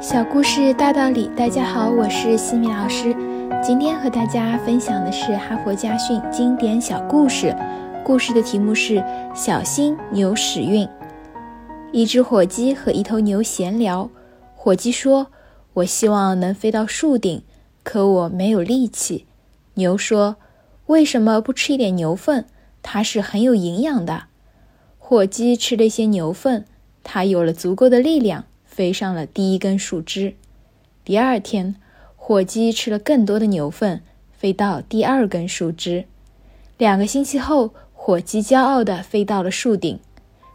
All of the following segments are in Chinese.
小故事大道理，大家好，我是西米老师。今天和大家分享的是哈佛家训经典小故事，故事的题目是《小心牛屎运》。一只火鸡和一头牛闲聊，火鸡说：“我希望能飞到树顶，可我没有力气。”牛说：“为什么不吃一点牛粪？它是很有营养的。”火鸡吃了一些牛粪，它有了足够的力量。飞上了第一根树枝。第二天，火鸡吃了更多的牛粪，飞到第二根树枝。两个星期后，火鸡骄傲地飞到了树顶。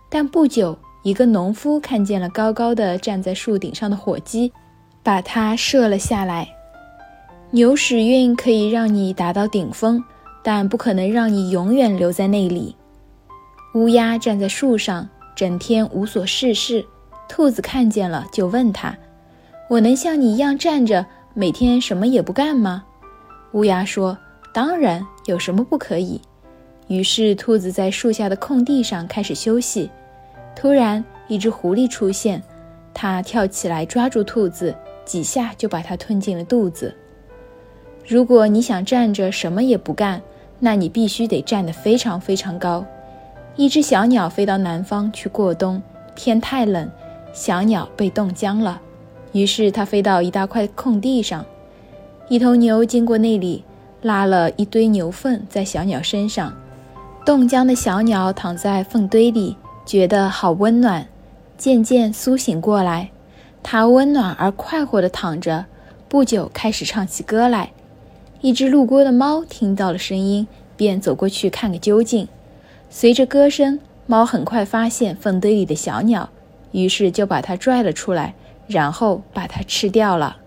但不久，一个农夫看见了高高的站在树顶上的火鸡，把它射了下来。牛屎运可以让你达到顶峰，但不可能让你永远留在那里。乌鸦站在树上，整天无所事事。兔子看见了，就问他：“我能像你一样站着，每天什么也不干吗？”乌鸦说：“当然，有什么不可以？”于是，兔子在树下的空地上开始休息。突然，一只狐狸出现，它跳起来抓住兔子，几下就把它吞进了肚子。如果你想站着什么也不干，那你必须得站得非常非常高。一只小鸟飞到南方去过冬，天太冷。小鸟被冻僵了，于是它飞到一大块空地上。一头牛经过那里，拉了一堆牛粪在小鸟身上。冻僵的小鸟躺在粪堆里，觉得好温暖，渐渐苏醒过来。它温暖而快活地躺着，不久开始唱起歌来。一只路过的猫听到了声音，便走过去看个究竟。随着歌声，猫很快发现粪堆里的小鸟。于是就把它拽了出来，然后把它吃掉了。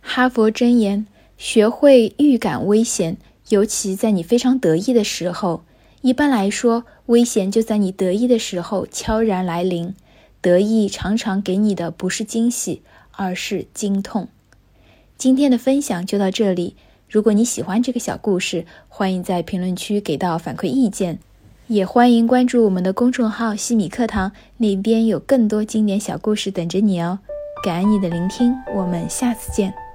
哈佛箴言：学会预感危险，尤其在你非常得意的时候。一般来说，危险就在你得意的时候悄然来临。得意常常给你的不是惊喜，而是惊痛。今天的分享就到这里。如果你喜欢这个小故事，欢迎在评论区给到反馈意见。也欢迎关注我们的公众号“西米课堂”，那边有更多经典小故事等着你哦。感恩你的聆听，我们下次见。